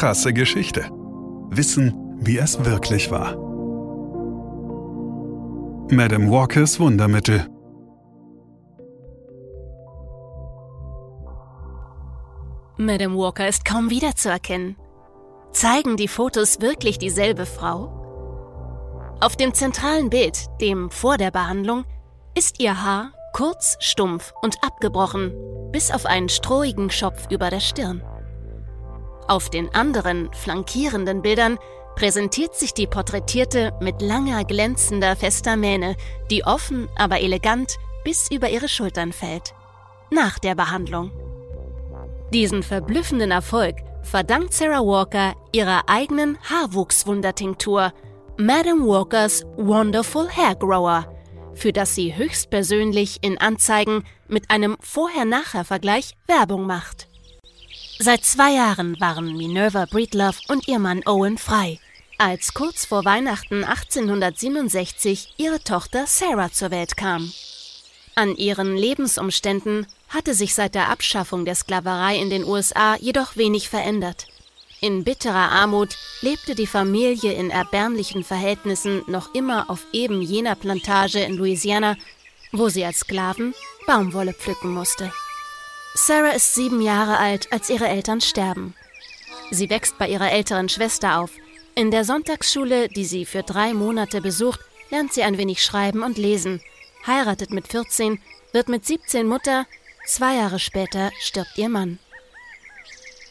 krasse Geschichte. Wissen, wie es wirklich war. Madame Walkers Wundermittel. Madame Walker ist kaum wiederzuerkennen. Zeigen die Fotos wirklich dieselbe Frau? Auf dem zentralen Bild, dem vor der Behandlung, ist ihr Haar kurz, stumpf und abgebrochen, bis auf einen strohigen Schopf über der Stirn. Auf den anderen, flankierenden Bildern präsentiert sich die Porträtierte mit langer, glänzender, fester Mähne, die offen, aber elegant bis über ihre Schultern fällt. Nach der Behandlung. Diesen verblüffenden Erfolg verdankt Sarah Walker ihrer eigenen Haarwuchswundertinktur, Madame Walkers Wonderful Hair Grower, für das sie höchstpersönlich in Anzeigen mit einem Vorher-Nachher-Vergleich Werbung macht. Seit zwei Jahren waren Minerva Breedlove und ihr Mann Owen frei, als kurz vor Weihnachten 1867 ihre Tochter Sarah zur Welt kam. An ihren Lebensumständen hatte sich seit der Abschaffung der Sklaverei in den USA jedoch wenig verändert. In bitterer Armut lebte die Familie in erbärmlichen Verhältnissen noch immer auf eben jener Plantage in Louisiana, wo sie als Sklaven Baumwolle pflücken musste. Sarah ist sieben Jahre alt, als ihre Eltern sterben. Sie wächst bei ihrer älteren Schwester auf. In der Sonntagsschule, die sie für drei Monate besucht, lernt sie ein wenig schreiben und lesen, heiratet mit 14, wird mit 17 Mutter, zwei Jahre später stirbt ihr Mann.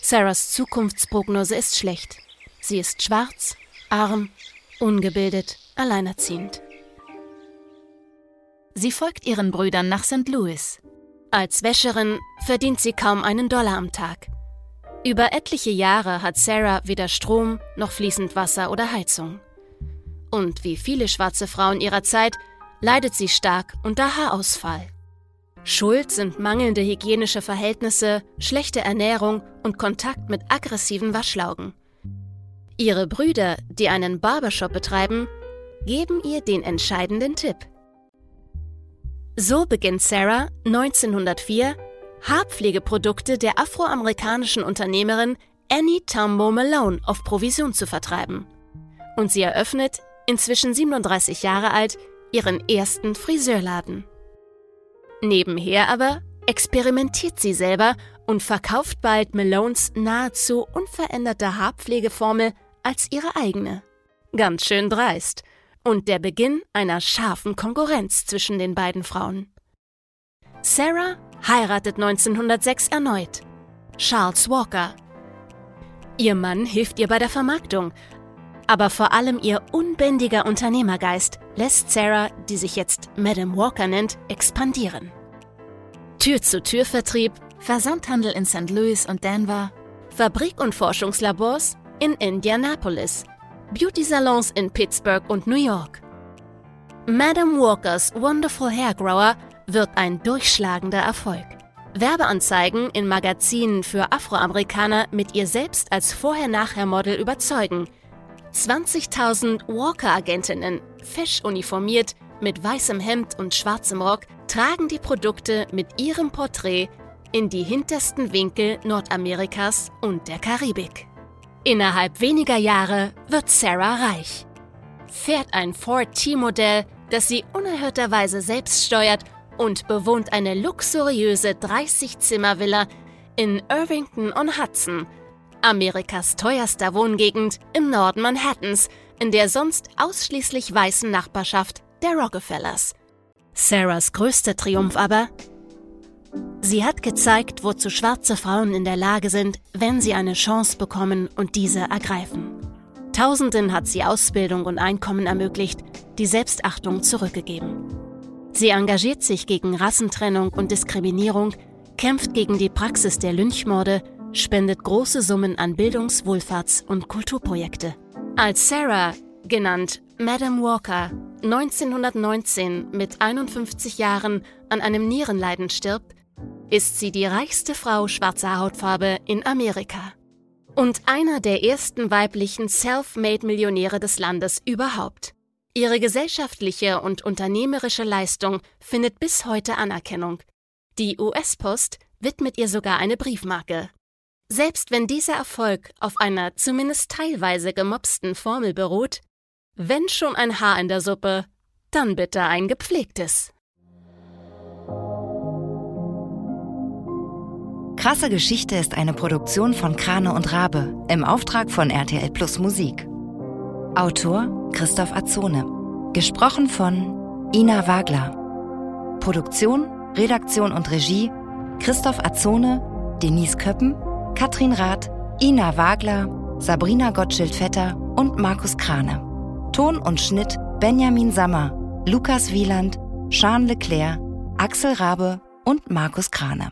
Sarahs Zukunftsprognose ist schlecht. Sie ist schwarz, arm, ungebildet, alleinerziehend. Sie folgt ihren Brüdern nach St. Louis. Als Wäscherin verdient sie kaum einen Dollar am Tag. Über etliche Jahre hat Sarah weder Strom noch fließend Wasser oder Heizung. Und wie viele schwarze Frauen ihrer Zeit leidet sie stark unter Haarausfall. Schuld sind mangelnde hygienische Verhältnisse, schlechte Ernährung und Kontakt mit aggressiven Waschlaugen. Ihre Brüder, die einen Barbershop betreiben, geben ihr den entscheidenden Tipp. So beginnt Sarah 1904 Haarpflegeprodukte der afroamerikanischen Unternehmerin Annie Tambo Malone auf Provision zu vertreiben. Und sie eröffnet, inzwischen 37 Jahre alt, ihren ersten Friseurladen. Nebenher aber experimentiert sie selber und verkauft bald Malones nahezu unveränderte Haarpflegeformel als ihre eigene. Ganz schön dreist. Und der Beginn einer scharfen Konkurrenz zwischen den beiden Frauen. Sarah heiratet 1906 erneut. Charles Walker. Ihr Mann hilft ihr bei der Vermarktung, aber vor allem ihr unbändiger Unternehmergeist lässt Sarah, die sich jetzt Madame Walker nennt, expandieren. Tür-zu-Tür-Vertrieb, Versandhandel in St. Louis und Denver, Fabrik- und Forschungslabors in Indianapolis, Beauty-Salons in Pittsburgh und New York. Madame Walkers Wonderful Hair Grower wird ein durchschlagender Erfolg. Werbeanzeigen in Magazinen für Afroamerikaner mit ihr selbst als Vorher-Nachher-Model überzeugen – 20.000 Walker-Agentinnen, fesch uniformiert, mit weißem Hemd und schwarzem Rock, tragen die Produkte mit ihrem Porträt in die hintersten Winkel Nordamerikas und der Karibik. Innerhalb weniger Jahre wird Sarah reich. Fährt ein Ford T-Modell, das sie unerhörterweise selbst steuert und bewohnt eine luxuriöse 30-Zimmer-Villa in Irvington on Hudson – Amerikas teuerster Wohngegend im Norden Manhattans, in der sonst ausschließlich weißen Nachbarschaft der Rockefellers. Sarahs größter Triumph aber? Sie hat gezeigt, wozu schwarze Frauen in der Lage sind, wenn sie eine Chance bekommen und diese ergreifen. Tausenden hat sie Ausbildung und Einkommen ermöglicht, die Selbstachtung zurückgegeben. Sie engagiert sich gegen Rassentrennung und Diskriminierung, kämpft gegen die Praxis der Lynchmorde spendet große Summen an Bildungs-, Wohlfahrts- und Kulturprojekte. Als Sarah, genannt Madame Walker, 1919 mit 51 Jahren an einem Nierenleiden stirbt, ist sie die reichste Frau schwarzer Hautfarbe in Amerika. Und einer der ersten weiblichen Self-Made-Millionäre des Landes überhaupt. Ihre gesellschaftliche und unternehmerische Leistung findet bis heute Anerkennung. Die US-Post widmet ihr sogar eine Briefmarke. Selbst wenn dieser Erfolg auf einer zumindest teilweise gemopsten Formel beruht, wenn schon ein Haar in der Suppe, dann bitte ein gepflegtes. Krasse Geschichte ist eine Produktion von Krane und Rabe im Auftrag von RTL Plus Musik. Autor Christoph Azone. Gesprochen von Ina Wagler. Produktion, Redaktion und Regie Christoph Azone, Denise Köppen, Katrin Rath, Ina Wagler, Sabrina Gottschild-Vetter und Markus Krane. Ton und Schnitt Benjamin Sammer, Lukas Wieland, Jean Leclerc, Axel Rabe und Markus Krane.